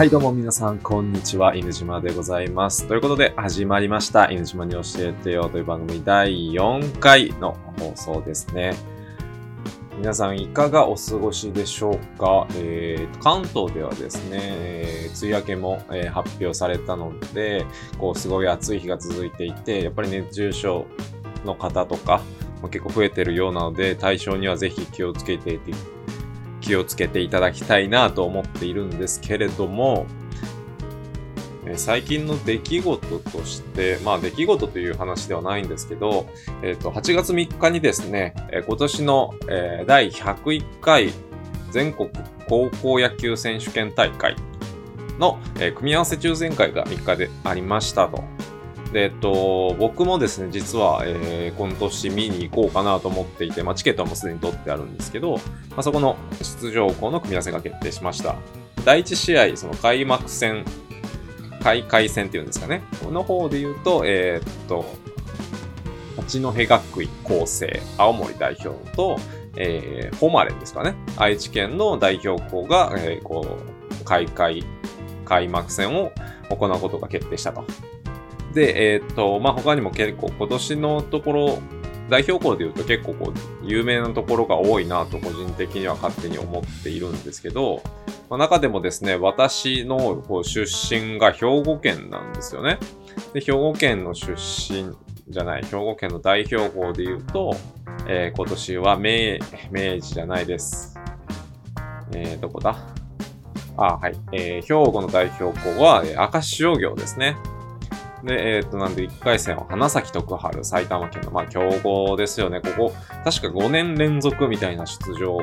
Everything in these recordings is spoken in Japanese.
はい、どうも皆さん、こんにちは。犬島でございます。ということで、始まりました。犬島に教えてよという番組第4回の放送ですね。皆さん、いかがお過ごしでしょうか、えー、関東ではですね、えー梅雨明けも、えー発表されたので、こう、すごい暑い日が続いていて、やっぱり熱中症の方とか、も結構増えてるようなので、対象にはぜひ気をつけていて気をつけていただきたいなと思っているんですけれども、え最近の出来事として、まあ出来事という話ではないんですけど、えっ、と、8月3日にですね、え今年の、え第101回全国高校野球選手権大会の、え組み合わせ抽選会が3日でありましたと。で、えっと、僕もですね、実は、えー今年見に行こうかなと思っていて、まあ、チケットはもうすでに取ってあるんですけど、まあ、そこの出場校の組み合わせが決定しました。第1試合、その開幕戦、開会戦っていうんですかね。この方で言うと、えーっと、八戸学院構成、青森代表と、えー、ホマレンですかね。愛知県の代表校が、えーこう、開会、開幕戦を行うことが決定したと。で、えーっと、まあ、他にも結構今年のところ、代表校で言うと結構こう、有名なところが多いなと個人的には勝手に思っているんですけど、まあ、中でもですね、私のこう出身が兵庫県なんですよね。で、兵庫県の出身じゃない、兵庫県の代表校で言うと、えー今年は明、明治じゃないです。えー、どこだ？あ、はい。えー兵庫の代表校は、えー明石商業ですね。で、えっ、と、なんで、1回戦は花咲徳栄、埼玉県の、まあ、強豪ですよね。ここ、確か5年連続みたいな出場、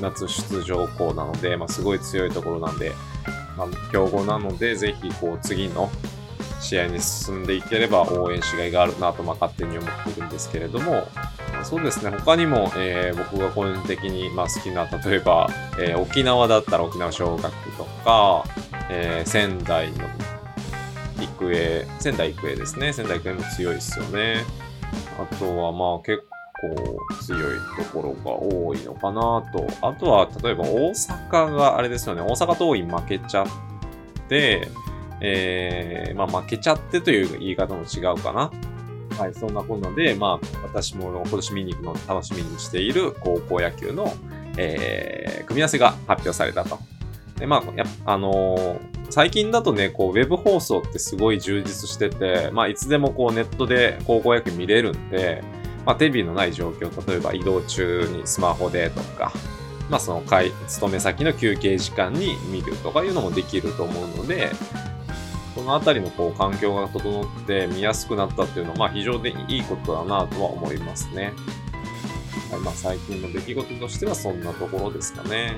夏出場校なので、まあ、すごい強いところなんで、まあ、強豪なので、ぜひ、こう、次の試合に進んでいければ応援しがいがあるなと、まあ、勝手に思っているんですけれども、まそうですね、他にも、えー僕が個人的に、まあ、好きな、例えば、えー沖縄だったら沖縄尚学とか、えー仙台の育英、仙台育英ですね。仙台育英も強いですよね。あとはまあ結構強いところが多いのかなと。あとは例えば大阪があれですよね。大阪桐蔭負けちゃって、えー、まあ負けちゃってという言い方も違うかな。はい、そんなこんなで、まあ私も今年見に行くのを楽しみにしている高校野球の、えー、組み合わせが発表されたと。で、まあ、やあのー最近だとね、こう、ウェブ放送ってすごい充実してて、まあ、いつでもこう、ネットで高校野球見れるんで、まあ、テレビのない状況、例えば移動中にスマホでとか、まあ、その会、勤め先の休憩時間に見るとかいうのもできると思うので、そのあたりのこう、環境が整って見やすくなったっていうのは、まあ、非常にいいことだなとは思いますね。はい、まあ、最近の出来事としてはそんなところですかね。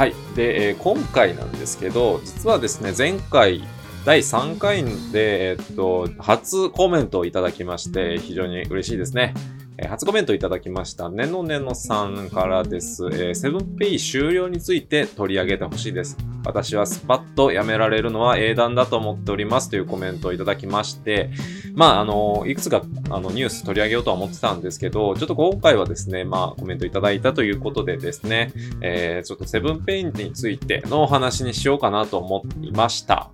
はい。で、えー今回なんですけど、実はですね、前回、第3回で、えーっと、初コメントをいただきまして、非常に嬉しいですね。えー初コメントいただきました、ねのねのさんからです。えーセブンペイ終了について取り上げてほしいです。私はスパッとやめられるのは英断だと思っておりますというコメントをいただきまして、まあ、あの、いくつかあのニュース取り上げようとは思ってたんですけど、ちょっと今回はですね、まあ、コメントいただいたということでですね、えーちょっとセブンペインについてのお話にしようかなと思いました。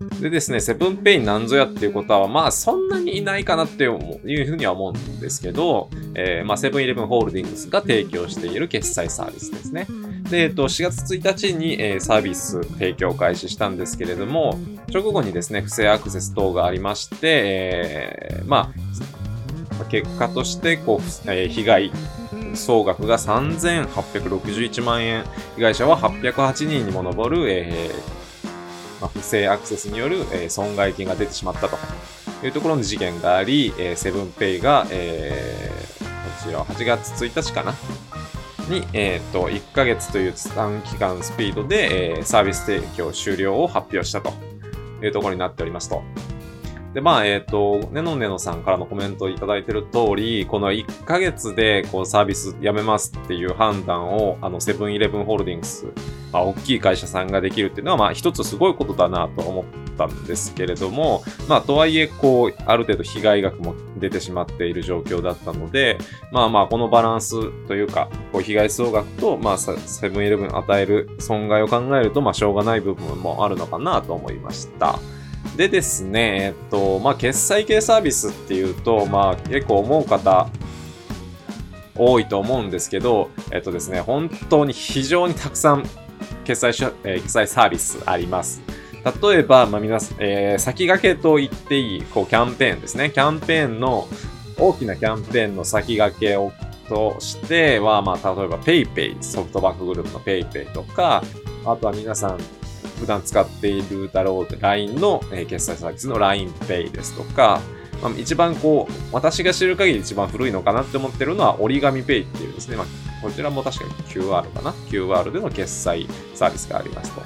でですね、セブンペインなんぞやっていうことは、まあそんなにいないかなって思ういうふうには思うんですけど、えーまあセブンイレブンホールディングスが提供している決済サービスですね。で、えっと、4月1日に、えーサービス提供開始したんですけれども、直後にですね、不正アクセス等がありまして、えーまあ、結果として、こう、え被害総額が3861万円、被害者は808人にも上る、えーまあ、不正アクセスによる、え損害金が出てしまったというところの事件があり、えセブンペイが、えーこちら8月1日かなに、えっ、と、1ヶ月という短期間スピードで、えーサービス提供終了を発表したというところになっておりますと。で、まあ、えっ、と、ねのねのさんからのコメントをいただいている通り、この1ヶ月でこうサービスやめますっていう判断を、あの、セブンイレブンホールディングスあ、大きい会社さんができるっていうのは、まあ、一つすごいことだなと思ったんですけれども、まあ、とはいえ、こう、ある程度被害額も出てしまっている状況だったので、まあまあ、このバランスというか、こう被害総額と、まあ、セブンイレブン与える損害を考えると、まあ、しょうがない部分もあるのかなと思いました。でですね、えっと、まあ、決済系サービスっていうと、まあ、結構思う方、多いと思うんですけど、えっとですね、本当に非常にたくさん決済し、えー、決済サービスあります。例えば、まあ、皆、えー、先駆けと言っていい、こう、キャンペーンですね。キャンペーンの、大きなキャンペーンの先駆けをとしては、まあ、例えば PayPay、ソフトバンクグループの PayPay とか、あとは皆さん普段使っているだろう LINE の、えー、決済サービスの LINE Pay ですとか、まあ、一番こう、私が知る限り一番古いのかなって思ってるのは、折り紙ペイっていうですね、まあ、こちらも確かに QR かな ?QR での決済サービスがありますと。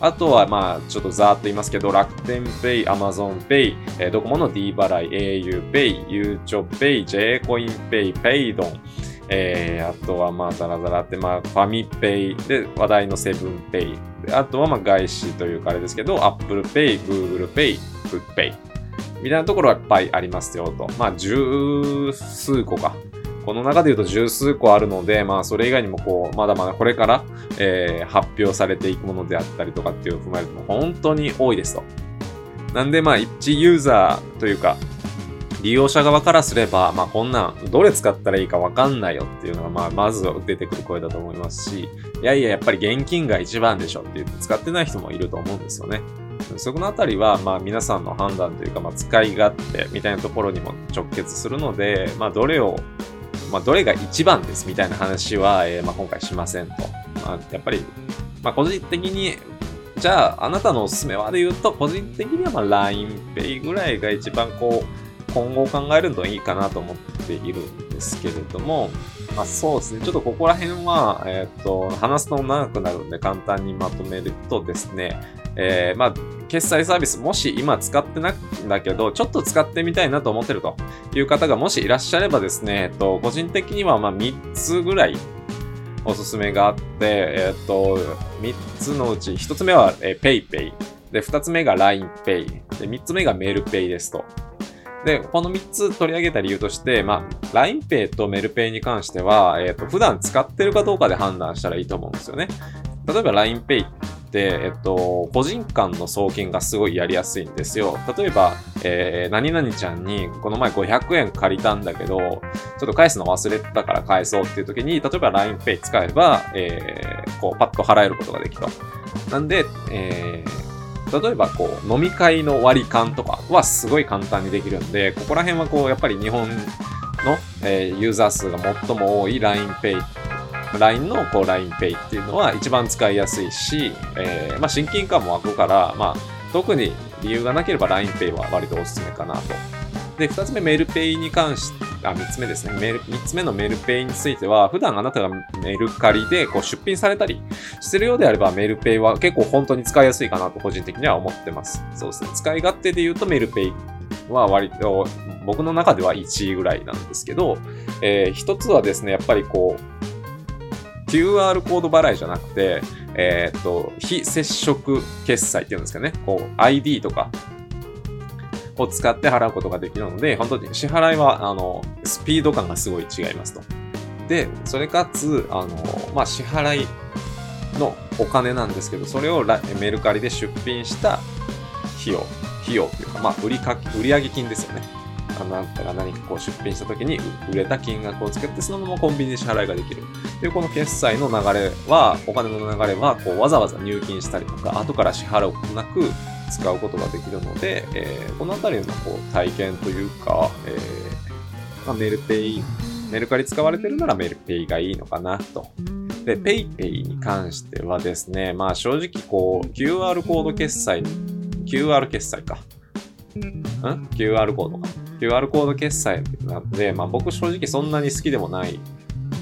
あとは、まあ、ちょっとざーっと言いますけど、楽天ペイ、 Amazon Pay、えー、ドコモの D 払い、au PAY、ゆうちょペイ、 J-Coin Pay、ペイドン、えー、あとはまあ、ザラザラって、まあ、ファミペイで話題のセブンペイ。あとはまあ、外資というかあれですけど、Apple Pay、Google Pay、FoodPay。みたいなところはいっぱいありますよと。まあ、十数個か。この中で言うと十数個あるので、まあ、それ以外にもこう、まだまだこれから、えー、発表されていくものであったりとかっていうのを踏まえると、本当に多いですと。なんで、まあ、一ユーザーというか、利用者側からすれば、まあ、こんなん、どれ使ったらいいかわかんないよっていうのが、まあ、まず出てくる声だと思いますし、いやいや、やっぱり現金が一番でしょって言って使ってない人もいると思うんですよね。そこのあたりは、まあ皆さんの判断というか、まあ使い勝手みたいなところにも直結するので、まあどれを、まあどれが一番ですみたいな話は、えー、まあ今回しませんと。まあやっぱり、まあ個人的に、じゃああなたのおすすめはで言うと、個人的にはま LINEPay ぐらいが一番こう、今後考えるといいかなと思っているんですけれども、まあそうですね。ちょっとここら辺は、えっ、ー、と、話すと長くなるんで簡単にまとめるとですね、えー、まあ、決済サービス、もし今使ってないんだけど、ちょっと使ってみたいなと思ってるという方がもしいらっしゃればですね、えっと、個人的にはまあ3つぐらいおすすめがあって、えっと、3つのうち1つ目は、PayPay。で、2つ目が LINEPay。で、3つ目が MailPay ですと。で、この3つ取り上げた理由として、まあ、LINEPay と MailPay に関しては、えっ、と、普段使ってるかどうかで判断したらいいと思うんですよね。例えば LINEPay、えっと、個人間の送金がすごいやりやすいんですよ。例えば、えー、何々ちゃんにこの前500円借りたんだけど、ちょっと返すの忘れてたから返そうっていう時に、例えば LINEPay 使えば、えー、こう、パッと払えることができると。なんで、えー、例えばこう、飲み会の割り勘とかはすごい簡単にできるんで、ここら辺はこう、やっぱり日本の、え、ユーザー数が最も多い LINEPay LINE のこう LINEPay っていうのは一番使いやすいし、えー、まあ、親近感も湧くから、まあ、特に理由がなければ LINEPay は割とおすすめかなと。で、二つ目、メールペイに関して、あ、三つ目ですね。メール、三つ目のメールペイについては、普段あなたがメルカリでこう出品されたりしてるようであれば、メールペイは結構本当に使いやすいかなと個人的には思ってます。そうですね。使い勝手で言うとメールペイは割と僕の中では1位ぐらいなんですけど、えー、一つはですね、やっぱりこう、QR コード払いじゃなくて、えー、っと、非接触決済っていうんですかね。こう、ID とかを使って払うことができるので、本当に支払いは、あの、スピード感がすごい違いますと。で、それかつ、あの、まあ、支払いのお金なんですけど、それをメルカリで出品した費用、費用というか、まあ、売りか売上金ですよね。あなたが何かこう出品した時に売れた金額をつけて、そのままコンビニで支払いができる。で、この決済の流れは、お金の流れは、こう、わざわざ入金したりとか、後から支払うことなく使うことができるので、えー、このあたりのこう体験というか、えー、まあ、メルペイ、メルカリ使われてるならメルペイがいいのかなと。で、 PayPay に関してはですね、まあ正直こう、QR コード決済、QR 決済か。ん ?QR コードか。QR コード決済なんで、まあ僕正直そんなに好きでもない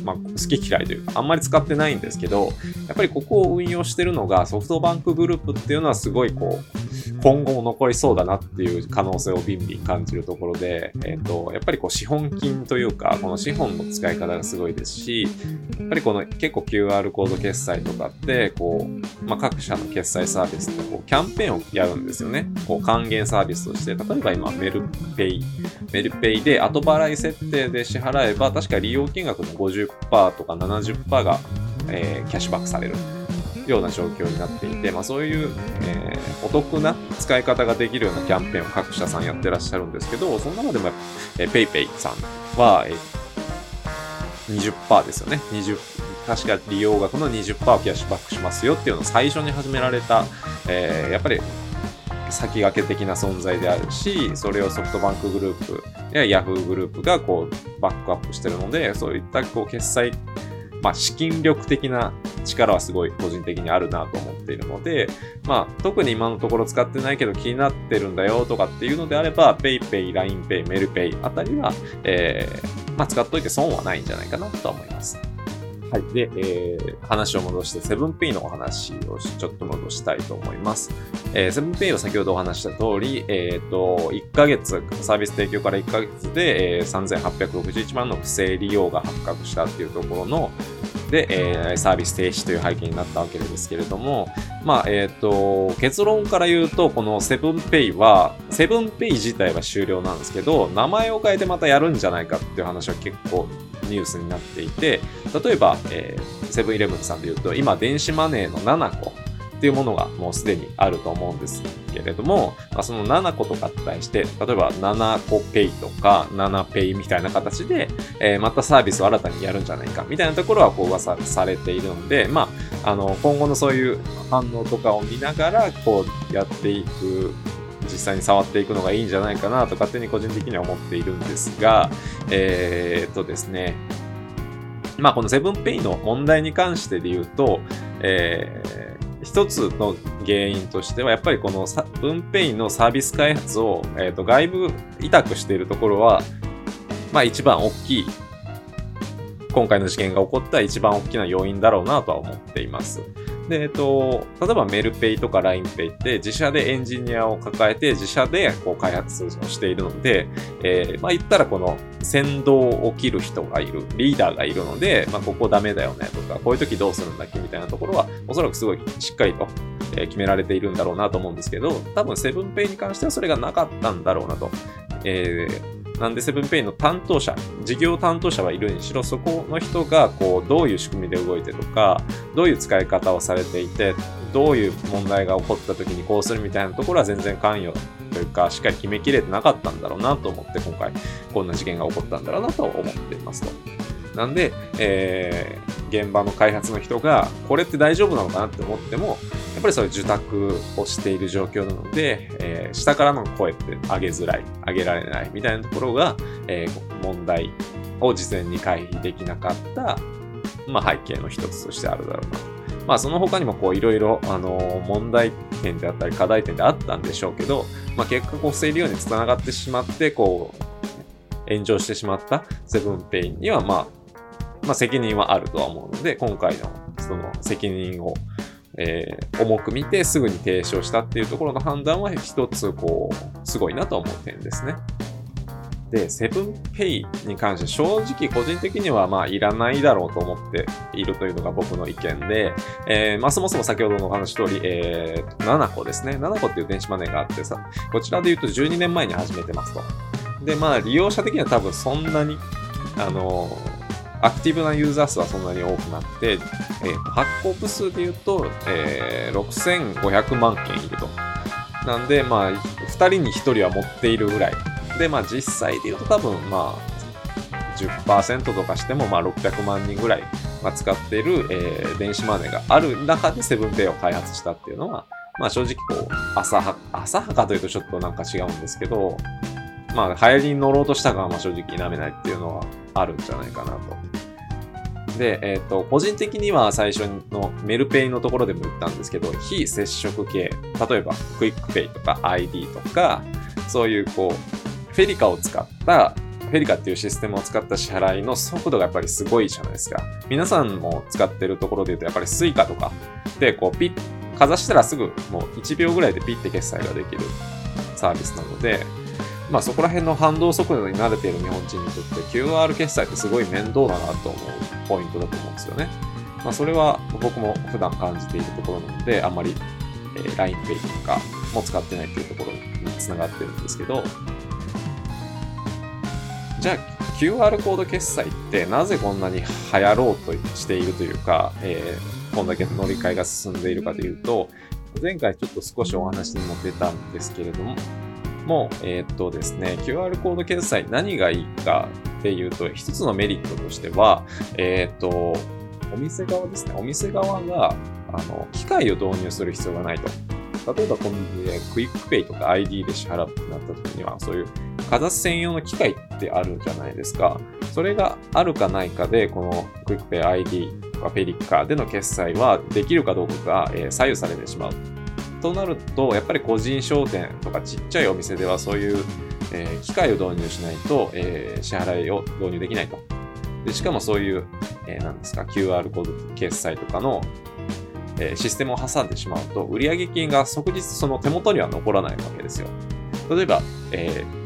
まあ、好き嫌いというか、あんまり使ってないんですけど、やっぱりここを運用してるのがソフトバンクグループっていうのはすごいこう、今後も残りそうだなっていう可能性をビンビン感じるところで、えっ、ー、と、やっぱりこう資本金というか、この資本の使い方がすごいですし、やっぱりこの結構 QR コード決済とかって、こう、まあ、各社の決済サービスでこうキャンペーンをやるんですよね。こう還元サービスとして、例えば今メルペイ、メルペイで後払い設定で支払えば、確か利用金額の50%とか70%が、えー、キャッシュバックされる。ような状況になっていて、まあ、そういう、えー、お得な使い方ができるようなキャンペーンを各社さんやってらっしゃるんですけど、その中でも、えー、PayPay さんは、えー、20%ですよね。20確か利用額の20%をキャッシュバックしますよっていうのを最初に始められた、えー、やっぱり先駆け的な存在であるし、それをソフトバンクグループやヤフーグループがこうバックアップしてるので、そういったこう決済まあ、資金力的な力はすごい個人的にあるなと思っているので、まあ、特に今のところ使ってないけど気になってるんだよとかっていうのであれば、PayPay、LINEPay、MailPay あたりは、えー、まあ、使っといて損はないんじゃないかなと思います。はい。で、えー、話を戻して、セブンペイのお話をちょっと戻したいと思います。えー、セブンペイは先ほどお話した通り、えっ、ー、と、1ヶ月、サービス提供から1ヶ月で、えー、3861万の不正利用が発覚したっていうところの、で、えー、サービス停止という背景になったわけですけれども、まあ、えっ、ー、と、結論から言うと、このセブンペイは、セブンペイ自体は終了なんですけど、名前を変えてまたやるんじゃないかっていう話は結構ニュースになっていて、例えば、えー、セブンイレブンさんで言うと、今、電子マネーの7個っていうものがもうすでにあると思うんですけれども、まあ、その7個とかに対して、例えば7個ペイとか7ペイみたいな形で、えー、またサービスを新たにやるんじゃないかみたいなところはこう噂されているので、まあ、あの、今後のそういう反応とかを見ながら、こうやっていく実際に触っていくのがいいんじゃないかなと勝手に個人的には思っているんですが、えー、っとですね、まあこのセブンペイの問題に関してで言うと、えー、一つの原因としては、やっぱりこのセブンペイのサービス開発を、えー、と外部委託しているところは、まあ一番大きい、今回の事件が起こった一番大きな要因だろうなとは思っています。で、えっと、例えばメルペイとか LINEPay って自社でエンジニアを抱えて自社でこう開発をしているので、えー、まあ言ったらこの先導を切る人がいる、リーダーがいるので、まあここダメだよねとか、こういう時どうするんだっけみたいなところは、おそらくすごいしっかりと決められているんだろうなと思うんですけど、多分セブンペイに関してはそれがなかったんだろうなと。えーなんでセブンペイの担当者、事業担当者はいるにしろ、そこの人がこうどういう仕組みで動いてとか、どういう使い方をされていて、どういう問題が起こった時にこうするみたいなところは全然関与というか、しっかり決めきれてなかったんだろうなと思って、今回こんな事件が起こったんだろうなと思っていますと。なんで、えー、現場の開発の人が、これって大丈夫なのかなって思っても、やっぱりそういう受託をしている状況なので、えー、下からの声って上げづらい、上げられないみたいなところが、えー、問題を事前に回避できなかった、まあ、背景の一つとしてあるだろうなと。まあ、その他にもこういろいろ、あの問題点であったり課題点であったんでしょうけど、まあ、結果こう不正利用につながってしまって、こう、炎上してしまったセブンペインには、まあ、まあ、責任はあるとは思うので、今回のその責任をえー、重く見てすぐに提唱したっていうところの判断は一つ、こう、すごいなと思う点ですね。で、セブンペイに関して正直個人的にはまあいらないだろうと思っているというのが僕の意見で、えー、まあそもそも先ほどのお話通り、えー、7個ですね。7個っていう電子マネーがあってさ、こちらで言うと12年前に始めてますと。で、まあ利用者的には多分そんなに、あのーアクティブなユーザー数はそんなに多くなって、えー、発行部数で言うと、えー、6500万件いると。なんで、まあ、2人に1人は持っているぐらい。で、まあ、実際で言うと多分、まあ、10%とかしても、まあ、600万人ぐらいが使っている、えー、電子マネーがある中でセブンペイを開発したっていうのは、まあ、正直こう、浅は、浅はかというとちょっとなんか違うんですけど、まあ、流行りに乗ろうとしたかは、まあ、正直否めないっていうのはあるんじゃないかなと。で、えっ、ー、と、個人的には最初のメルペイのところでも言ったんですけど、非接触系、例えば QUICPay とか iD とか、そういうこう、フェリカを使った、フェリカっていうシステムを使った支払いの速度がやっぱりすごいじゃないですか。皆さんも使ってるところで言うと、やっぱり Suica とかで、こう、ピッかざしたらすぐもう1秒ぐらいでピッて決済ができるサービスなので、まあそこら辺の反動速度に慣れている日本人にとって QR 決済ってすごい面倒だなと思うポイントだと思うんですよね。まあそれは僕も普段感じているところなので、あんまり、LINEPay とかも使ってないっていうところにつながってるんですけど、じゃあ QR コード決済ってなぜこんなに流行ろうとしているというか、えー、こんだけ乗り換えが進んでいるかというと、前回ちょっと少しお話にも出たんですけれども、も、えー、っとですね、QR コード決済何がいいかっていうと、一つのメリットとしては、えー、っと、お店側ですね。お店側が、あの、機械を導入する必要がないと。例えばコンビニでクイックペイとか ID で支払うってなった時には、そういうかざす専用の機械ってあるじゃないですか。それがあるかないかで、このクイックペイ ID とかペリッカーでの決済はできるかどうかが、え左右されてしまう。となると、やっぱり個人商店とかちっちゃいお店ではそういう、えー、機械を導入しないと、えー、支払いを導入できないと。でしかもそういう、えー、なんですか、QR コード決済とかの、えー、システムを挟んでしまうと、売上金が即日その手元には残らないわけですよ。例えば、えー、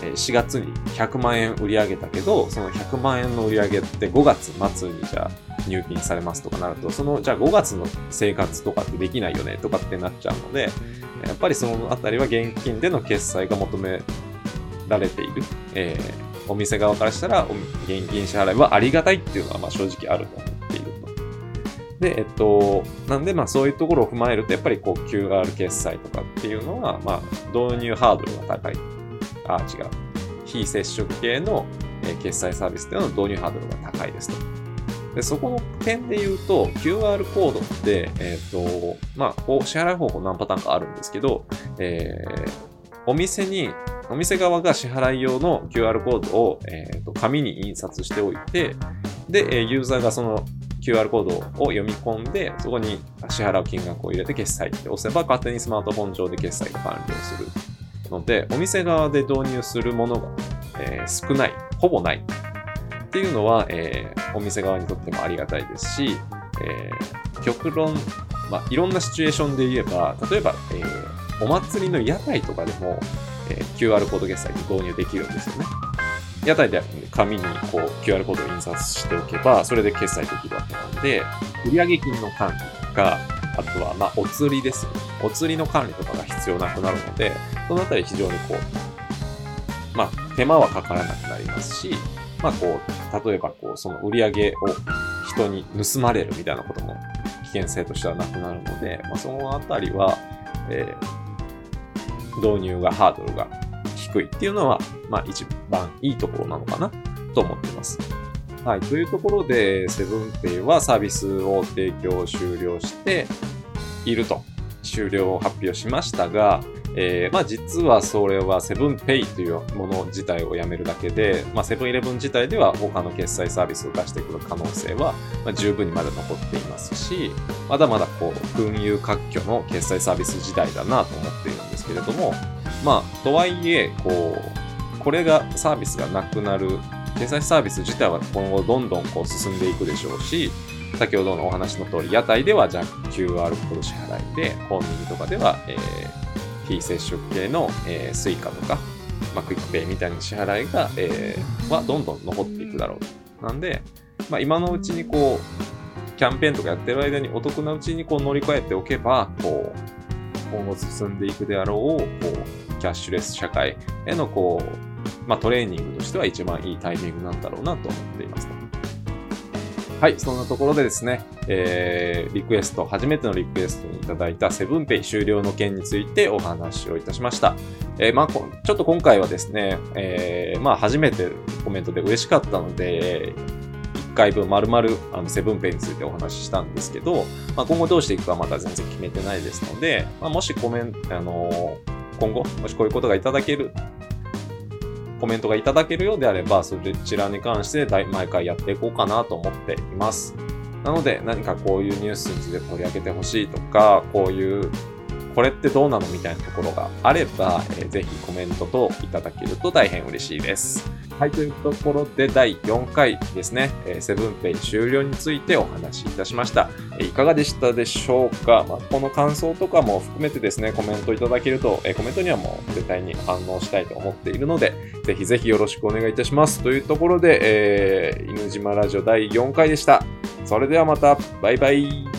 4月に100万円売り上げたけど、その100万円の売り上げって5月末にじゃあ入金されますとかなると、その、じゃあ5月の生活とかってできないよねとかってなっちゃうので、やっぱりそのあたりは現金での決済が求められている。えー、お店側からしたら、現金支払いはありがたいっていうのは、ま正直あると思っていると。で、えっと、なんで、まあそういうところを踏まえると、やっぱりこう QR 決済とかっていうのは、まあ導入ハードルが高い。あ、違う。非接触系の決済サービスっていうのは導入ハードルが高いですと。でそこの点で言うと、QR コードって、えっ、ー、と、まあ、支払い方法何パターンかあるんですけど、えー、お店に、お店側が支払い用の QR コードを、えーと、紙に印刷しておいて、で、ユーザーがその QR コードを読み込んで、そこに支払う金額を入れて決済って押せば、勝手にスマートフォン上で決済が完了するので、お店側で導入するものが、えー、少ない、ほぼないっていうのは、えー、お店側にとってもありがたいですし、えー、極論、まあ、いろんなシチュエーションで言えば、例えば、えー、お祭りの屋台とかでも、えー、QR コード決済に導入できるんですよね。屋台で紙にこう QR コードを印刷しておけば、それで決済できるわけなんで、売上金の管理とか、あとは、まあ、お釣りですね。お釣りの管理とかが必要なくなるので、そのあたり非常にこう、まあ、手間はかからなくなりますし、まあこう、例えばこう、その売り上げを人に盗まれるみたいなことも危険性としてはなくなるので、まあそのあたりは、えー、導入がハードルが低いっていうのは、まあ一番いいところなのかなと思ってます。はい。というところで、セブンペイはサービスを提供終了していると、終了を発表しましたが、えー、まあ実はそれはセブンペイというもの自体をやめるだけで、まあセブンイレブン自体では他の決済サービスを出してくる可能性は、まあ、十分にまだ残っていますし、まだまだこう、群雄割拠の決済サービス時代だなと思っているんですけれども、まあ、とはいえ、こう、これがサービスがなくなる、決済サービス自体は今後どんどんこう進んでいくでしょうし、先ほどのお話の通り、屋台ではじゃあ QR コード支払いで、コンビニとかでは、えー非接触系の、えー、 Suica とか、まあ、 QUICPay みたいな支払いが、えー、はどんどん残っていくだろうなんで、まあ、今のうちにこう、キャンペーンとかやってる間にお得なうちにこう乗り換えておけば、こう、今後進んでいくであろう、こう、キャッシュレス社会へのこう、まあ、トレーニングとしては一番いいタイミングなんだろうなと思っています。はい、そんなところでですね、えー、リクエスト、初めてのリクエストにいただいたセブンペイ終了の件についてお話をいたしました。えー、まあ、ちょっと今回はですね、えー、まあ、初めてコメントで嬉しかったので、1回分丸々あのセブンペイについてお話ししたんですけど、まあ、今後どうしていくかまだ全然決めてないですので、まあ、もしコメント、あの今後、もしこういうことがいただけるコメントがいただけるようであれば、そちらに関して毎回やっていこうかなと思っています。なので、何かこういうニュースについて取り上げてほしいとか、こういうこれってどうなのみたいなところがあれば、えー、ぜひコメントといただけると大変嬉しいです。はい、というところで第4回ですね、え、セブンペイ終了についてお話しいたしました。え、いかがでしたでしょうか、まあ、この感想とかも含めてですね、コメントいただけると、え、コメントにはもう絶対に反応したいと思っているので、ぜひぜひよろしくお願いいたします。というところで、えー、犬島ラジオ第4回でした。それではまた、バイバイ。